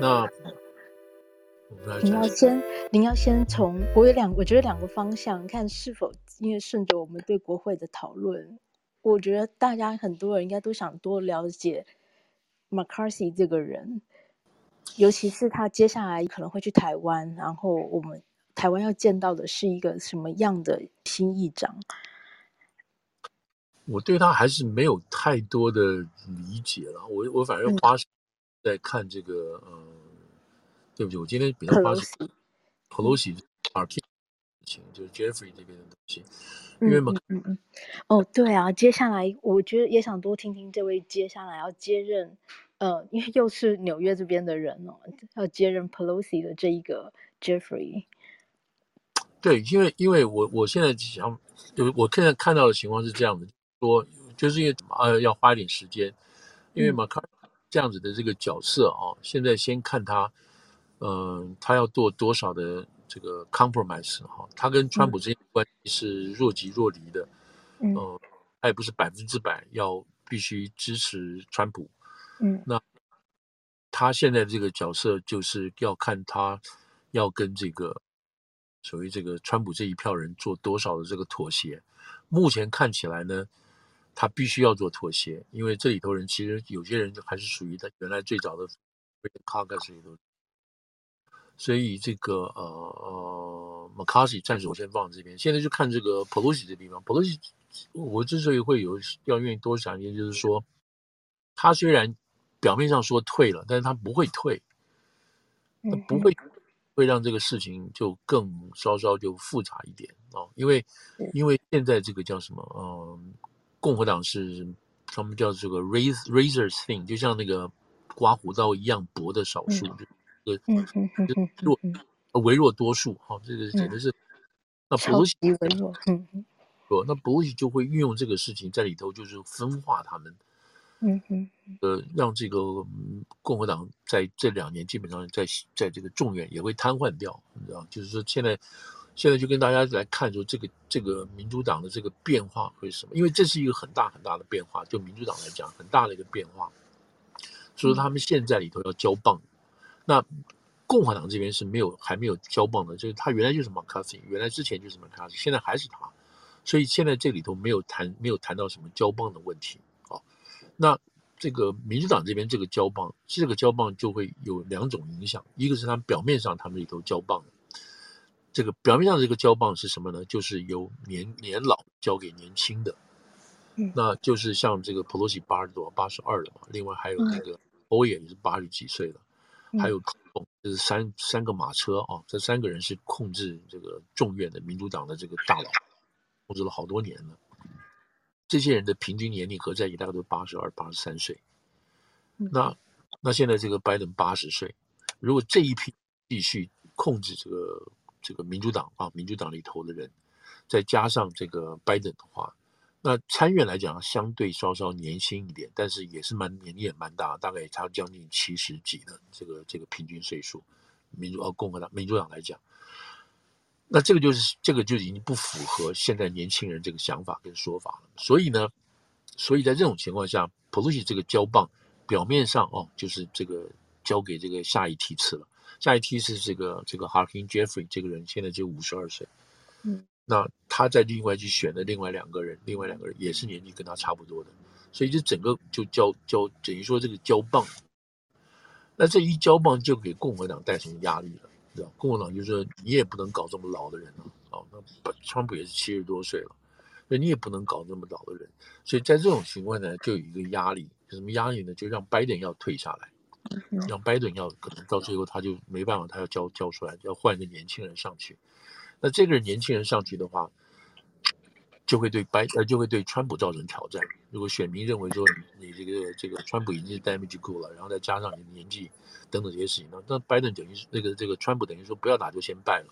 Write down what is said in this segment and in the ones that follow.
那你要先，您要先从我有两，我觉得两个方向看是否，因为顺着我们对国会的讨论，我觉得大家很多人应该都想多了解 McCarthy 这个人，尤其是他接下来可能会去台湾，然后我们台湾要见到的是一个什么样的新议长？我对他还是没有太多的理解了，我我反正花在看这个，嗯、呃，对不起，我今天比较花时 Pelosi 啊，就是 Jeffrey 这边的东西，因为嘛，嗯嗯，哦，对啊，接下来我觉得也想多听听这位接下来要接任，呃，因为又是纽约这边的人哦，要接任 Pelosi 的这一个 Jeffrey。对，因为因为我我现在想，就我现在看到的情况是这样的。说就是因为呃要花一点时间，因为马卡这样子的这个角色啊，嗯、现在先看他，嗯、呃，他要做多少的这个 compromise 哈，他跟川普之间的关系是若即若离的，嗯、呃，他也不是百分之百要必须支持川普，嗯，那他现在这个角色就是要看他要跟这个所谓这个川普这一票人做多少的这个妥协，目前看起来呢。他必须要做妥协，因为这里头人其实有些人还是属于他原来最早的 caucus 里头，所以这个呃呃 McCarthy 暂时我先放这边，现在就看这个 Pelosi 这地方。Pelosi 我之所以会有要愿意多想一点，就是说他虽然表面上说退了，但是他不会退，他不会会让这个事情就更稍稍就复杂一点啊，因为因为现在这个叫什么嗯。呃共和党是他们叫这个 razor razor thing，就像那个刮胡刀一样薄的少数，嗯、就呃弱微弱多数哈，这个简直是、嗯、那普鲁西微弱，嗯嗯，那普鲁西就会运用这个事情在里头，就是分化他们，嗯嗯，呃，让这个共和党在这两年基本上在在这个众院也会瘫痪掉，你知道，就是说现在。现在就跟大家来看说，这个这个民主党的这个变化会是什么？因为这是一个很大很大的变化，就民主党来讲，很大的一个变化。所以说他们现在里头要交棒，那共和党这边是没有还没有交棒的，就是他原来就是 McCarthy，原来之前就是 McCarthy，现在还是他，所以现在这里头没有谈没有谈到什么交棒的问题啊。那这个民主党这边这个交棒，这个交棒就会有两种影响，一个是他们表面上他们里头交棒。这个表面上的这个交棒是什么呢？就是由年年老交给年轻的，嗯，那就是像这个 Pelosi 八十多，八十二了嘛。另外还有那个 Boyer 也是八十几岁了，嗯、还有就是三三个马车啊，这三个人是控制这个众院的民主党的这个大佬，控制了好多年了。这些人的平均年龄合在一起大概都八十二、八十三岁。那那现在这个拜登八十岁，如果这一批继续控制这个。这个民主党啊，民主党里头的人，再加上这个拜登的话，那参院来讲相对稍稍年轻一点，但是也是蛮年龄也蛮大，大概也差将近七十几的这个这个平均岁数。民主呃共和党民主党来讲，那这个就是这个就已经不符合现在年轻人这个想法跟说法了。所以呢，所以在这种情况下，Pelosi 这个交棒表面上哦，就是这个交给这个下一梯次了。下一梯是这个这个 Hakeem Jeffrey 这个人，现在就五十二岁。嗯，那他在另外去选的另外两个人，另外两个人也是年纪跟他差不多的，所以就整个就交交等于说这个交棒。那这一交棒就给共和党带成压力了，知道？共和党就说你也不能搞这么老的人了，哦，那川普也是七十多岁了，那你也不能搞这么老的人，所以在这种情况呢，就有一个压力，什么压力呢？就让拜登要退下来。让拜登要可能到最后他就没办法，他要交交出来，要换一个年轻人上去。那这个年轻人上去的话，就会对拜呃就会对川普造成挑战。如果选民认为说你这个这个川普已经是 damage good 了，然后再加上你年纪等等这些事情，那那拜登等于是那个这个川普等于说不要打就先败了，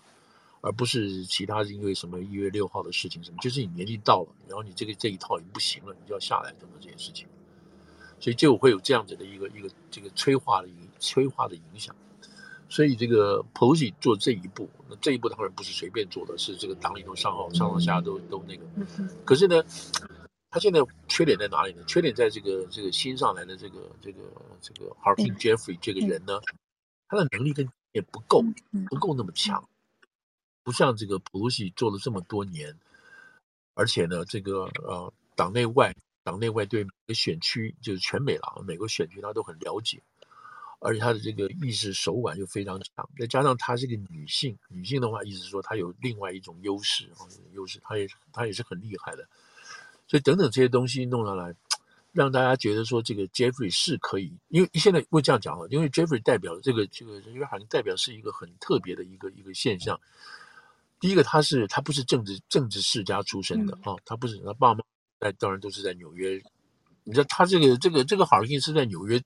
而不是其他是因为什么一月六号的事情什么，就是你年纪到了，然后你这个这一套已经不行了，你就要下来等等这些事情。所以就会有这样子的一个一个这个催化的影催化的影响，所以这个 Pelosi 做这一步，那这一步当然不是随便做的，是这个党里头上好上上下下都都那个。可是呢，他现在缺点在哪里呢？缺点在这个这个新上来的这个这个这个 Hakeem Jeffrey 这个人呢，他的能力跟也不够，不够那么强，不像这个裴洛西做了这么多年，而且呢，这个呃，党内外党内外对每个选区就是全美了，每个选区他都很了解，而且他的这个意识手腕又非常强，再加上她是个女性，女性的话，意思是说她有另外一种优势啊，优势，她也她也是很厉害的，所以等等这些东西弄上来。让大家觉得说这个 Jeffrey 是可以，因为现在会这样讲啊，因为 Jeffrey 代表这个这个约翰代表是一个很特别的一个一个现象。第一个，他是他不是政治政治世家出身的啊，他不是他爸妈在当然都是在纽约。你知道他这个这个这个哈尔滨是在纽约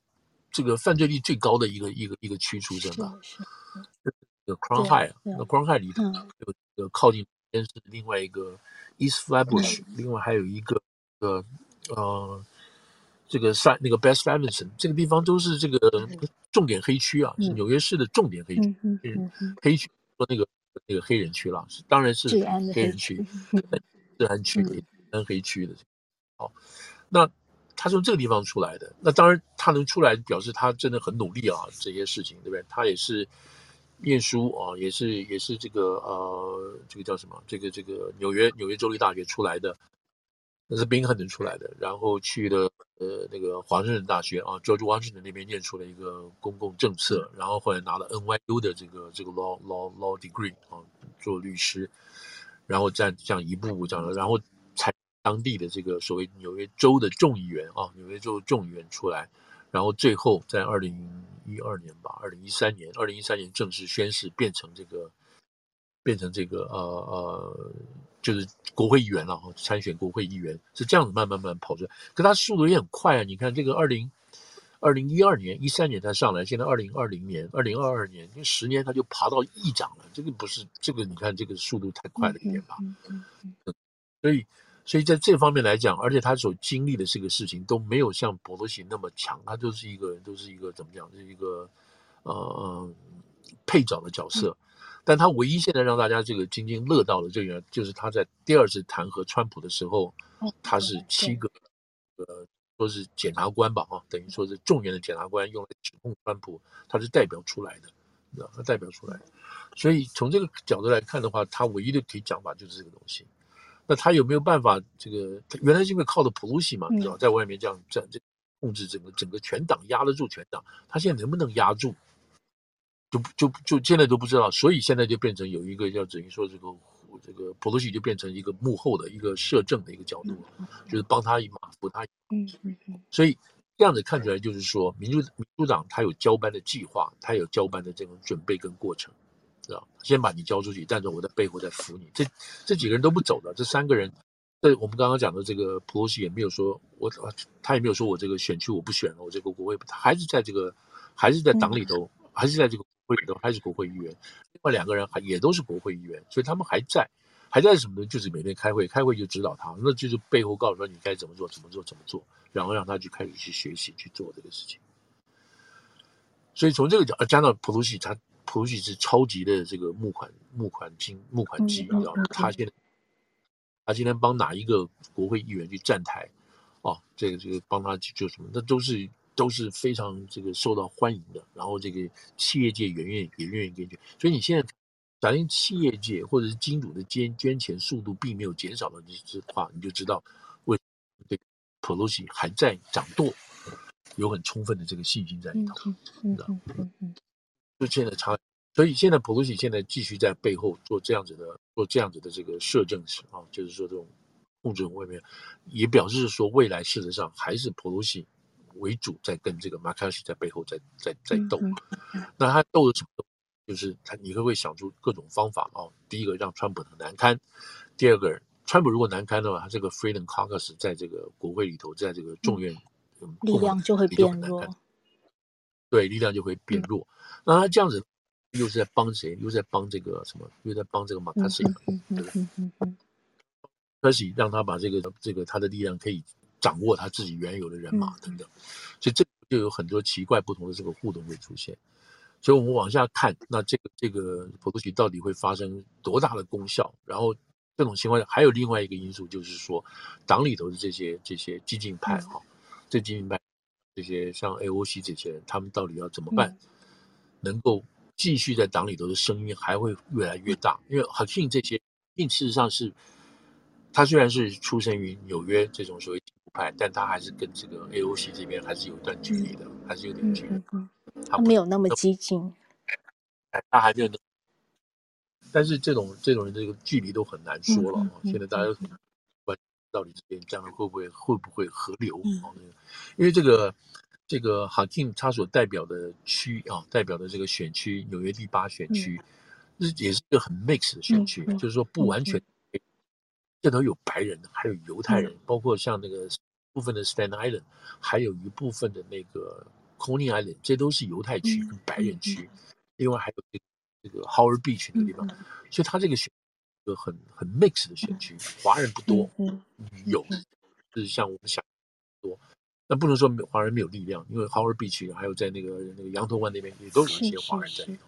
这个犯罪率最高的一个一个一个区出生的，这个 Crown High 啊，那 Crown High 里头有这个靠近边是另外一个 East Flatbush，另外还有一个呃呃。这个三那个 Best Evanston 这个地方都是这个重点黑区啊，是纽约市的重点黑区，黑区说那个那个黑人区了，当然是黑人区，治安区，治安黑区的。好，那他从这个地方出来的，那当然他能出来，表示他真的很努力啊，这些事情对不对？他也是念书啊，也是也是这个呃，这个叫什么？这个这个纽约纽约州立大学出来的。那是宾肯能出来的，然后去了呃那个华盛顿大学啊，George Washington 那边念出了一个公共政策，然后后来拿了 NYU 的这个这个 law law law degree 啊，做律师，然后再这样一步步这样，然后当地的这个所谓纽约州的众议员啊，纽约州众议员出来，然后最后在二零一二年吧，二零一三年，二零一三年正式宣誓变成这个变成这个呃呃。就是国会议员了，参选国会议员是这样子慢慢慢慢跑出来，可他速度也很快啊！你看这个二零二零一二年、一三年他上来，现在二零二零年、二零二二年，因为十年他就爬到议长了，这个不是这个，你看这个速度太快了一点吧？所以，所以在这方面来讲，而且他所经历的这个事情都没有像博罗西那么强，他就是一个都是一个怎么讲，就是一个呃配角的角色。但他唯一现在让大家这个津津乐道的这个，就是他在第二次弹劾川普的时候，他是七个，呃，说是检察官吧，哈，等于说是众院的检察官用来指控川普，他是代表出来的，他代表出来的，所以从这个角度来看的话，他唯一的可以讲法就是这个东西。那他有没有办法？这个他原来是因为靠的普鲁西嘛，你知道在外面这样这样这控制整个整个全党压得住全党，他现在能不能压住？就就就现在都不知道，所以现在就变成有一个叫等于说这个这个普鲁西就变成一个幕后的一个摄政的一个角度，就是帮他一马扶他一马。嗯嗯。所以这样子看起来，就是说民主民主党他有交班的计划，他有交班的这种准备跟过程，知道？先把你交出去，但是我在背后在扶你。这这几个人都不走的，这三个人，这我们刚刚讲的这个普洛西也没有说我他也没有说我这个选区我不选了，我这个国会他还是在这个还是在党里头，还是在这个。会里头还是国会议员，另外两个人还也都是国会议员，所以他们还在，还在什么呢？就是每天开会，开会就指导他，那就是背后告诉他你该怎么做，怎么做，怎么做，然后让他去开始去学习去做这个事情。所以从这个角，加上普洛西，他裴洛西是超级的这个募款募款金募款机，你知道吗？他现在他今天帮哪一个国会议员去站台，哦，这个这个帮他做什么，那都是。都是非常这个受到欢迎的，然后这个企业界也愿意也愿意给你，所以你现在假定企业界或者是金主的捐捐钱速度并没有减少的这话，你就知道为这个裴洛西还在掌舵，有很充分的这个信心在里头，嗯嗯嗯嗯，就现在差，所以现在普鲁西现在继续在背后做这样子的做这样子的这个摄政时啊，就是说这种控制外面，也表示说未来事实上还是普鲁西。为主在跟这个马卡西在背后在在在斗，那他斗的什么？就是他你会不会想出各种方法哦？第一个让川普很难堪，第二个川普如果难堪的话，他这个 Freedom Caucus 在这个国会里头，在这个众院、嗯、力量就会变弱，对，力量就会变弱。嗯、那他这样子又是在帮谁？又在帮这个什么？又在帮这个马卡锡，对不对？麦卡锡让他把这个这个他的力量可以。掌握他自己原有的人马等等，所以这就有很多奇怪不同的这个互动会出现。所以我们往下看，那这个这个普鲁奇到底会发生多大的功效？然后这种情况下还有另外一个因素，就是说党里头的这些这些激进派哈，这激进派这些像 AOC 这些人，他们到底要怎么办？能够继续在党里头的声音还会越来越大。因为 Hakeem 这些，事实上是，他虽然是出生于纽约这种所谓进步派，但他还是跟这个 AOC 这边还是有一段距离的，还是有点距离。他没有那么激进，他还没有。但是这种这种人这个距离都很难说了。现在大家都很关心到底这边将来会不会会不会合流？嗯、因为这个这个 Hakeem 他所代表的区啊，代表的这个选区纽约第八选区，这、嗯、也是一个很 mix 的选区，嗯、就是说不完全，这头有白人，还有犹太人，嗯、包括像那个部分的 Staten Island，还有一部分的那个 Coney Island，这都是犹太区跟白人区，嗯、另外还有这个。这个 Howard Beach 那个地方，嗯、所以他这个选一个很很 mix 的选区，华人不多，嗯，有，就是像我们想多，那不能说华人没有力量，因为 Howard Beach 还有在那个那个羊头湾那边也都有一些华人在里头，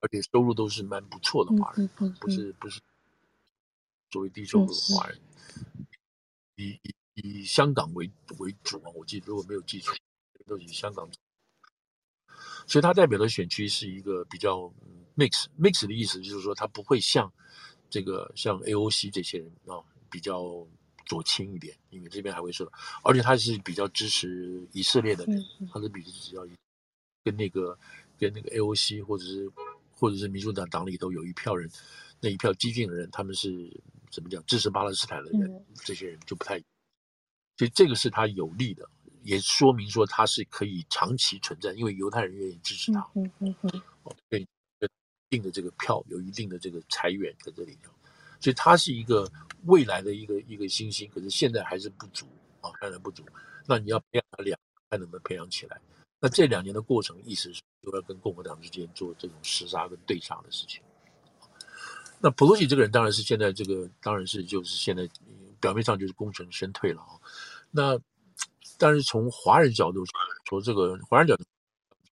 而且收入都是蛮不错的华人，不是不是。作为低收入的华。人，以以以香港为为主啊，我记得如果没有记错，都以香港。所以它代表的选区是一个比较 mix mix 的意思，就是说它不会像这个像 AOC 这些人啊比较左倾一点，因为这边还会说，而且他是比较支持以色列的人，他的比较跟那个跟那个 AOC 或者是或者是民主党党里头有一票人，那一票激进的人，他们是怎么讲支持巴勒斯坦的人，这些人就不太，所以这个是他有利的。也说明说他是可以长期存在，因为犹太人愿意支持他，嗯嗯嗯，哦，对，一定的这个票有一定的这个财源在这里头，所以他是一个未来的一个一个新星，可是现在还是不足啊，当然不足。那你要培养他两，看能不能培养起来。那这两年的过程，意思是都要跟共和党之间做这种厮杀跟对杀的事情。那普洛西这个人当然是现在这个，当然是就是现在表面上就是功成身退了啊，那。但是从华人角度说，这个华人角度，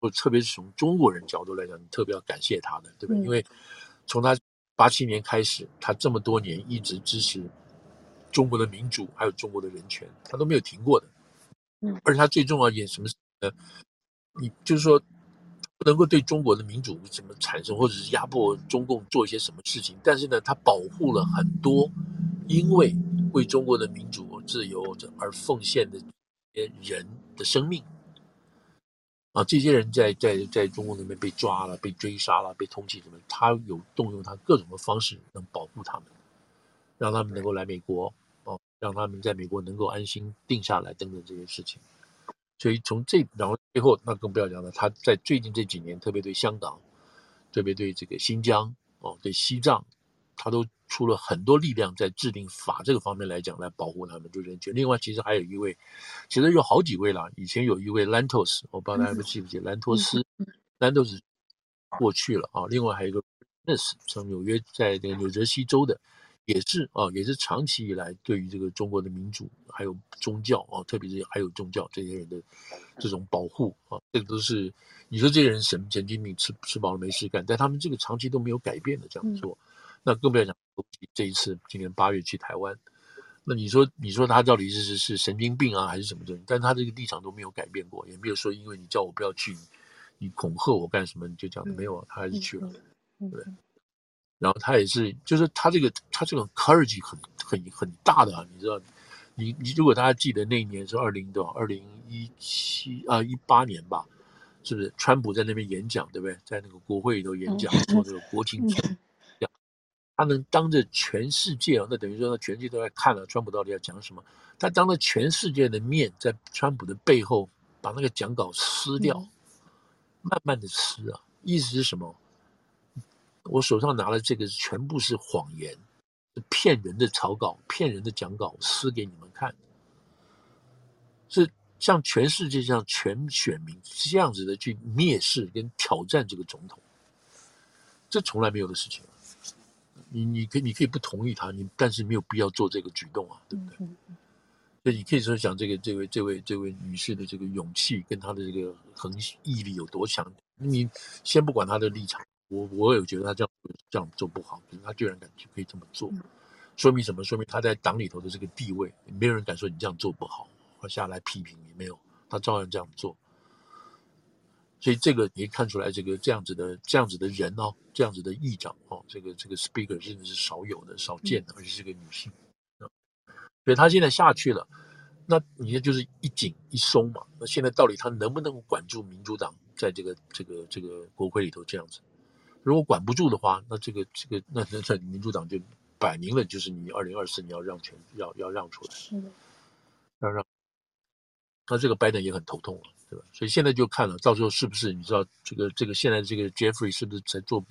说特别是从中国人角度来讲，你特别要感谢他的，对不对？嗯、因为从他八七年开始，他这么多年一直支持中国的民主，还有中国的人权，他都没有停过的。嗯，而且他最重要一点什么事呢？你就是说不能够对中国的民主什么产生，或者是压迫中共做一些什么事情，但是呢，他保护了很多因为为中国的民主自由而奉献的。人的生命啊，这些人在在在中国那边被抓了、被追杀了、被通缉什么，他有动用他各种的方式能保护他们，让他们能够来美国哦，让他们在美国能够安心定下来等等这些事情。所以从这，然后最后那更不要讲了，他在最近这几年，特别对香港，特别对这个新疆哦，对西藏。他都出了很多力量在制定法这个方面来讲，来保护他们就人权。另外，其实还有一位，其实有好几位啦。以前有一位兰托斯，我不知道大家记不记得兰托斯，兰托斯过去了啊。另外还有一个 Ness，从纽约在这个纽泽西州的，也是啊，也是长期以来对于这个中国的民主还有宗教啊，特别是还有宗教这些人的这种保护啊，这个都是你说这些人神神经病，吃吃饱了没事干，但他们这个长期都没有改变的这样做。那更不要讲，这一次今年八月去台湾，那你说你说他到底是是是神经病啊，还是什么东西？但他这个立场都没有改变过，也没有说因为你叫我不要去，你恐吓我干什么，你就讲没有，他还是去了，对。然后他也是，就是他这个他这个 courage 很很很大的啊，你知道，你你如果大家记得那一年是二零多少，二零一七啊一八年吧，是不是？川普在那边演讲，对不对？在那个国会里头演讲，做这个国情演他能当着全世界啊，那等于说，他全世界都在看了川普到底要讲什么。他当着全世界的面，在川普的背后把那个讲稿撕掉，嗯、慢慢的撕啊，意思是什么？我手上拿的这个全部是谎言，骗人的草稿，骗人的讲稿，撕给你们看，是向全世界上全选民这样子的去蔑视跟挑战这个总统，这从来没有的事情。你你可以你可以不同意他，你但是没有必要做这个举动啊，对不对？嗯嗯、所以你可以说讲这个这位这位这位女士的这个勇气跟她的这个恒毅力有多强。你先不管她的立场，我我有觉得她这样这样做不好，可是她居然敢去可以这么做，说明什么？说明她在党里头的这个地位，没有人敢说你这样做不好，或下来批评你没有，她照样这样做。所以这个你看出来，这个这样子的这样子的人哦，这样子的议长哦，这个这个 speaker 真的是少有的、少见的，而且是个女性。所以他现在下去了，那你看就是一紧一松嘛。那现在到底他能不能管住民主党在这个这个这个国会里头这样子？如果管不住的话，那这个这个那那在民主党就摆明了就是你二零二四你要让权要要让出来，是的，要让。那这个拜登也很头痛了，对吧？所以现在就看了，到时候是不是你知道这个这个现在这个 Jeffrey 是不是才做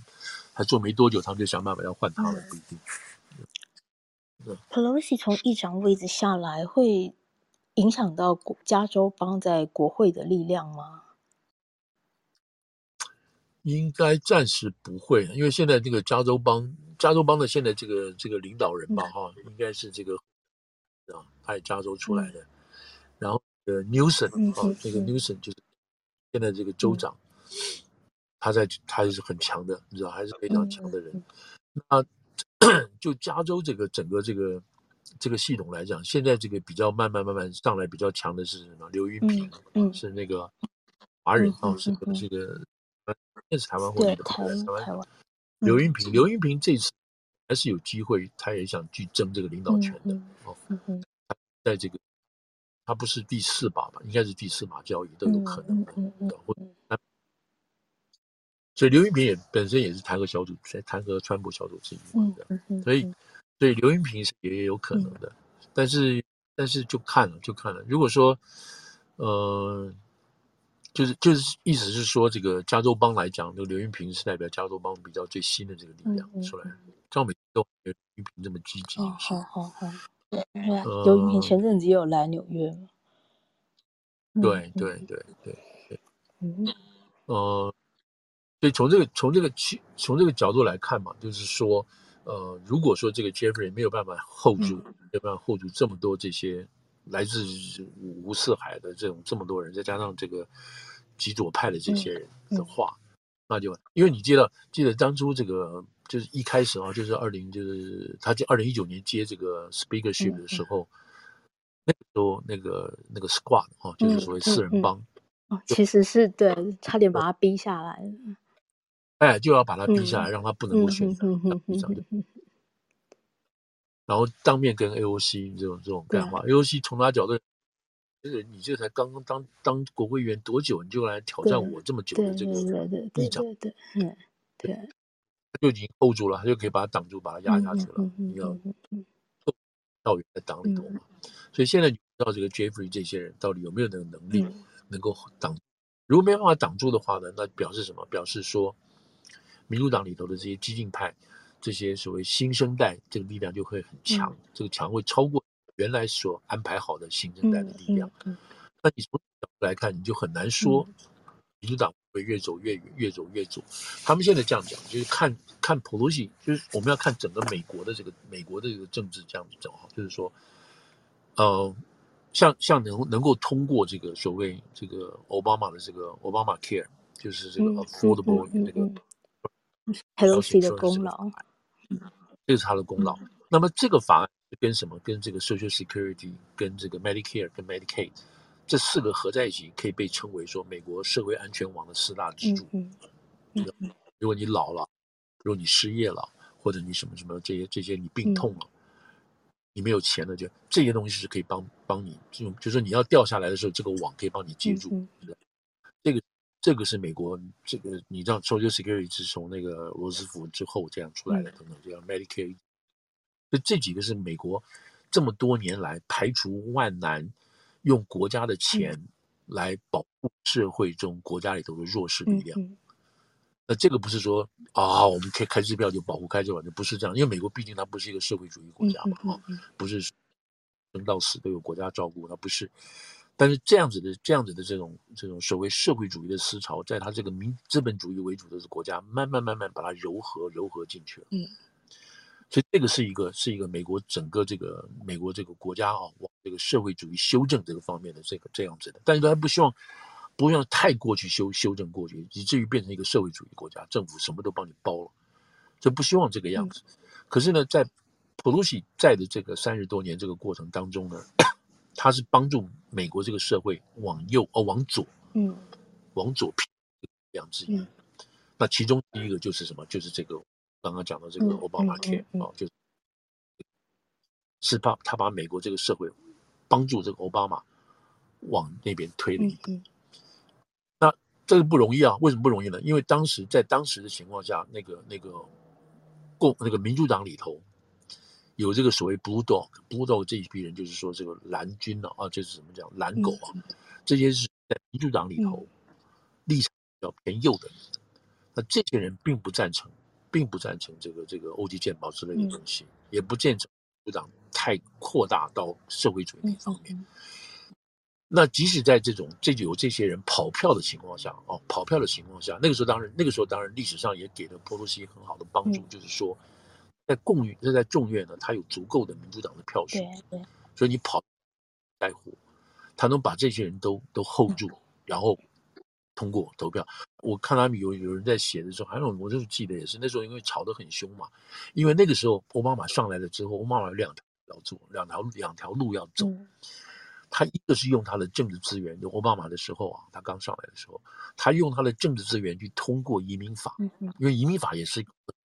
还做没多久，他们就想办法要换他了，不一定。Pelosi 从议长位置下来，会影响到加州邦在国会的力量吗？应该暂时不会，因为现在这个加州邦，加州邦的现在这个这个领导人吧，哈、嗯，应该是这个啊，他是加州出来的。嗯、然后呃，Newsom 啊，这个 Newsom 就是现在这个州长，嗯、他在他还是很强的，你知道，还是非常强的人。那。就加州这个整个这个这个系统来讲，现在这个比较慢慢慢慢上来比较强的是什么？刘云平，嗯，是那个华人啊，是个这个，那是台湾会的，台湾。刘云平，刘云平这次还是有机会，他也想去争这个领导权的哦。他在这个，他不是第四把吧？应该是第四把交椅都有可能的，或者。所以刘云平也本身也是弹劾小组，在弹劾川普小组之一的，所以所以刘云平是也有可能的，但是但是就看了就看了。如果说呃，就是就是意思是说，这个加州帮来讲，这个刘云平是代表加州帮比较最新的这个力量出来，像每次都刘云平这么积极。好好好，对，刘云平前阵子也有来纽约。对对对对对，嗯。呃。所以从这个从这个去从这个角度来看嘛，就是说，呃，如果说这个 Jeffrey 没有办法 hold 住，没有办法 hold 住这么多这些来自五湖四海的这种这么多人，再加上这个极左派的这些人的。话，那就因为你记得记得当初这个就是一开始啊，就是二零就是他就二零一九年接这个 speakership 的时候，那个时候那个那个 squad 啊，就是所谓四人帮，哦，其实是对，差点把他逼下来。哎，就要把他逼下来，嗯、让他不能够选然后当面跟 AOC 这种这种干话，AOC 从他角度，这个你这才刚刚当当国会议员多久，你就来挑战我这么久的这个议长，对对对，对，他就已经 hold 住了，他就可以把它挡住，把它压下去了。嗯、你要到原来党里头所以现在你知道这个 Jeffrey 这些人到底有没有那个能力能够挡？如果没办法挡住的话呢，那表示什么？表示说。民主党里头的这些激进派，这些所谓新生代，这个力量就会很强，嗯、这个强会超过原来所安排好的新生代的力量。嗯嗯嗯、那你从角度来看，你就很难说民主党会越走越远，越走越左。他们现在这样讲，就是看看裴洛西，就是我们要看整个美国的这个美国的这个政治这样子走哈，就是说，呃，像像能能够通过这个所谓这个奥巴马的这个奥巴马 Care，就是这个 Affordable 那个。Pelosi 的功劳，这是他的功劳。嗯、那么这个法案跟什么？跟这个 Social Security、跟这个 Medicare、跟 Medicaid 这四个合在一起，可以被称为说美国社会安全网的四大支柱。嗯嗯嗯、如果你老了，如果你失业了，或者你什么什么这些这些你病痛了，嗯、你没有钱了，就这些东西是可以帮帮你，就就是你要掉下来的时候，这个网可以帮你接住。嗯嗯、这个。这个是美国，这个你知道，Social Security 是从那个罗斯福之后这样出来的，等等，这样 Medicare，就这几个是美国这么多年来排除万难，用国家的钱来保护社会中国家里头的弱势力量。那这个不是说啊，我们可以开支票就保护开支票，就不是这样，因为美国毕竟它不是一个社会主义国家嘛，啊，不是生到死都有国家照顾，它不是。但是这样子的、这样子的这种、这种所谓社会主义的思潮，在它这个民资本主义为主的国家，慢慢、慢慢把它糅合、糅合进去了。嗯，所以这个是一个、是一个美国整个这个美国这个国家啊，往这个社会主义修正这个方面的这个这样子的。但是他不希望，不希望太过去修修正过去，以至于变成一个社会主义国家，政府什么都帮你包了，就不希望这个样子。嗯、可是呢，在普鲁西在的这个三十多年这个过程当中呢。他是帮助美国这个社会往右哦，往左，嗯，往左偏量之一。那其中第一个就是什么？就是这个刚刚讲到这个奥巴马 Care 啊，就是是把他把美国这个社会帮助这个奥巴马往那边推了一步。那这个不容易啊，为什么不容易呢？因为当时在当时的情况下，那个那个共那个民主党里头。有这个所谓 blue dog，blue dog 这一批人就是说这个蓝军呢啊，就是怎么讲蓝狗啊，这些是在民主党里头立场比较偏右的人，那这些人并不赞成，并不赞成这个这个欧际健保之类的东西，也不赞成民主党太扩大到社会主义那方面。那即使在这种这就有这些人跑票的情况下哦，跑票的情况下，那个时候当然那个时候当然历史上也给了波多西很好的帮助，就是说。在共运，这在众院呢，他有足够的民主党的票数，所以你跑带火，他能把这些人都都 hold 住，然后通过投票。我看他们有有人在写的时候，还有我就是记得也是那时候，因为吵得很凶嘛，因为那个时候奥巴马上来了之后，奥巴马有两条要做，两条两条路要走。他一个是用他的政治资源，就奥巴马的时候啊，他刚上来的时候，他用他的政治资源去通过移民法，因为移民法也是。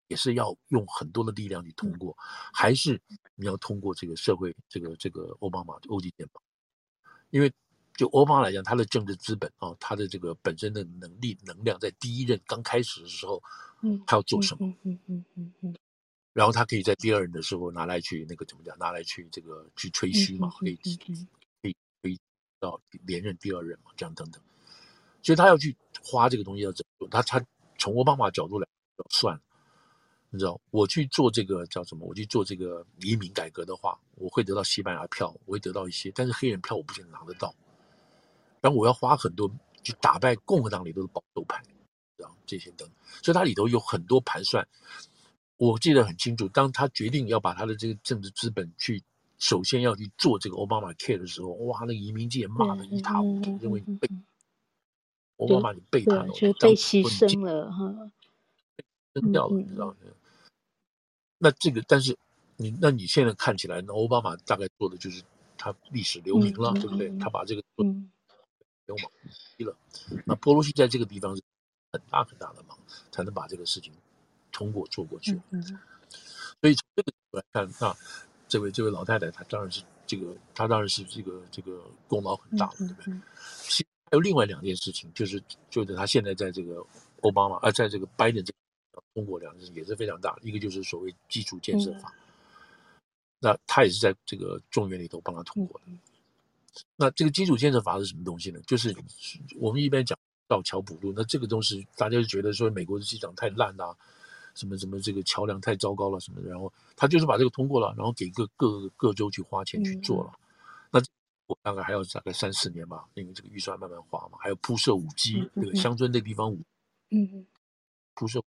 也是要用很多的力量去通过，还是你要通过这个社会，这个这个奥巴马欧际健保？因为就奥巴马来讲，他的政治资本啊，他的这个本身的能力能量，在第一任刚开始的时候，嗯，他要做什么？嗯嗯嗯嗯嗯，然后他可以在第二任的时候拿来去那个怎么讲？拿来去这个去吹嘘嘛，可以可以可以到连任第二任嘛，这样等等。所以他要去花这个东西要怎么做？他他从奥巴马角度来算。你知道，我去做这个叫什么？我去做这个移民改革的话，我会得到西班牙票，我会得到一些，但是黑人票我不见得拿得到。然后我要花很多去打败共和党里头的保守派，然后这些等，所以它里头有很多盘算。我记得很清楚，当他决定要把他的这个政治资本去，首先要去做这个奥巴马 Care 的时候，哇，那移民界骂的一塌糊涂，认为你背奥巴马，你背叛了，就被牺牲了哈。扔掉了，你知道吗？那这个，但是你，那你现在看起来，那奥巴马大概做的就是他历史留名了，对不对？他把这个流氓踢了。那波罗西在这个地方是很大很大的忙，才能把这个事情通过做过去。所以从这个角度来看，那这位这位老太太，她当然是这个，她当然是这个这个功劳很大了，对不对？其实还有另外两件事情，就是就是她现在在这个奥巴马啊，在这个拜登这个。通过两件事也是非常大的，一个就是所谓基础建设法，嗯、那他也是在这个众院里头帮他通过的。嗯、那这个基础建设法是什么东西呢？就是我们一般讲到桥补路，那这个东西大家就觉得说美国的机场太烂啦、啊，什么什么这个桥梁太糟糕了什么的，然后他就是把这个通过了，然后给各各各州去花钱去做了。嗯、那我大概还要大概三四年吧，因为这个预算慢慢花嘛，还有铺设五 G，这个乡村那地方五，嗯，铺设。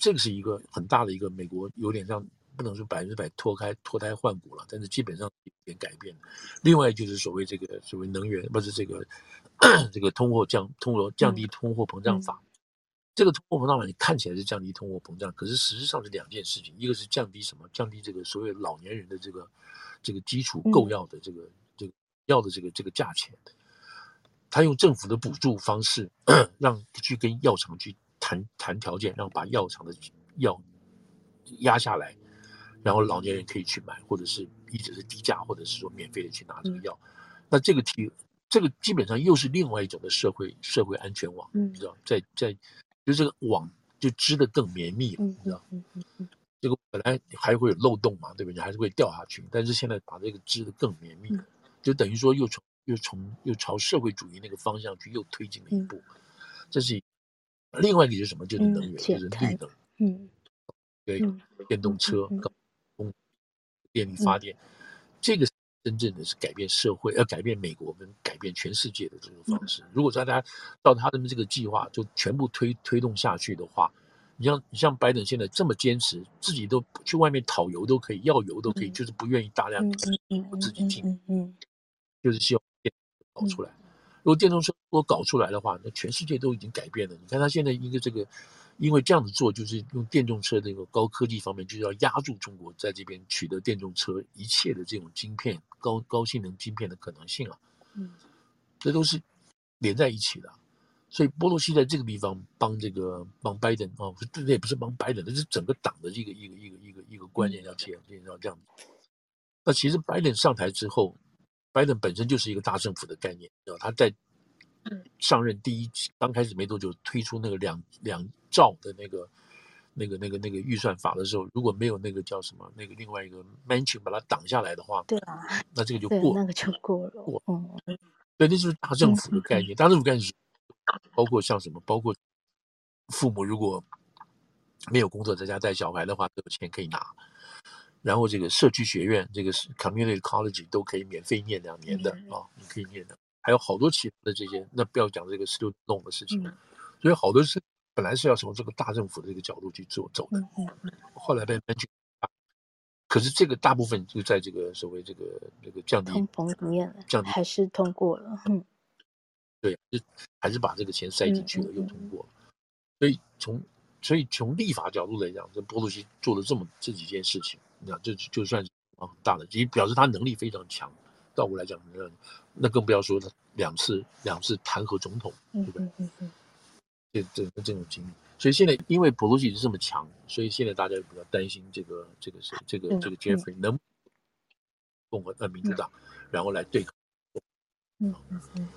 这个是一个很大的一个美国，有点像不能说百分之百脱开脱胎换骨了，但是基本上有点改变。另外就是所谓这个所谓能源，不是这个 这个通货降通货降低通货膨胀法。嗯、这个通货膨胀法你看起来是降低通货膨胀，可是实质上是两件事情，一个是降低什么？降低这个所谓老年人的这个这个基础购药的这个、嗯、这个药的这个这个价钱。他用政府的补助方式，让去跟药厂去。谈谈条件，让把药厂的药压下来，然后老年人可以去买，或者是一直是低价，或者是说免费的去拿这个药。嗯、那这个题，这个基本上又是另外一种的社会社会安全网，嗯、你知道，在在就这个网就织得更绵密了，嗯、你知道，这个本来还会有漏洞嘛，对不对？你还是会掉下去，但是现在把这个织得更绵密，嗯、就等于说又从又从又朝社会主义那个方向去又推进了一步，嗯、这是。另外一个就是什么？就是能源，嗯、就是绿能。嗯，对，电动车、供电力发电，嗯、这个真正的是改变社会，要改变美国跟改变全世界的这种方式。嗯、如果大家照他的这个计划就全部推推动下去的话，你像你像拜登现在这么坚持，自己都去外面讨油都可以，要油都可以，嗯、就是不愿意大量自己进，嗯，嗯嗯就是希望电搞出来。嗯如果电动车如果搞出来的话，那全世界都已经改变了。你看他现在一个这个，因为这样子做，就是用电动车的那个高科技方面，就是要压住中国在这边取得电动车一切的这种晶片、高高性能晶片的可能性啊。嗯，这都是连在一起的。所以波罗西在这个地方帮这个帮拜登啊，这也不是帮拜登，这是整个党的一个一个一个一个一个观念要切，要这样子。那其实拜登上台之后，拜登本身就是一个大政府的概念，他在上任第一刚开始没多久推出那个两两兆的那个那个那个那个预算法的时候，如果没有那个叫什么那个另外一个 Manchin 把它挡下来的话，对啊，那这个就过，那个就过了，过，嗯，对，那就是大政府的概念，大政府概念是包括像什么，包括父母如果没有工作在家带小孩的话，都有钱可以拿。然后这个社区学院，这个是 community college 都可以免费念两年的啊、嗯哦，你可以念的。还有好多其他的这些，那不要讲这个 student loan 的事情。嗯、所以好多是本来是要从这个大政府的这个角度去做走的，后来被分去。可是这个大部分就在这个所谓这个这个降低通膨里面，降低还是通过了。嗯，对，就还是把这个钱塞进去了，嗯、又通过了。所以从所以从立法角度来讲，这波洛西做了这么这几件事情。那这就算是很大的，也表示他能力非常强。倒过来讲，那那更不要说他两次两次弹劾总统，对不对？嗯嗯这这这种经历，所以现在因为普鲁西是这么强，所以现在大家比较担心这个这个谁这个这个 Jeffrey 能共和呃民主党，然后来对抗。嗯嗯嗯。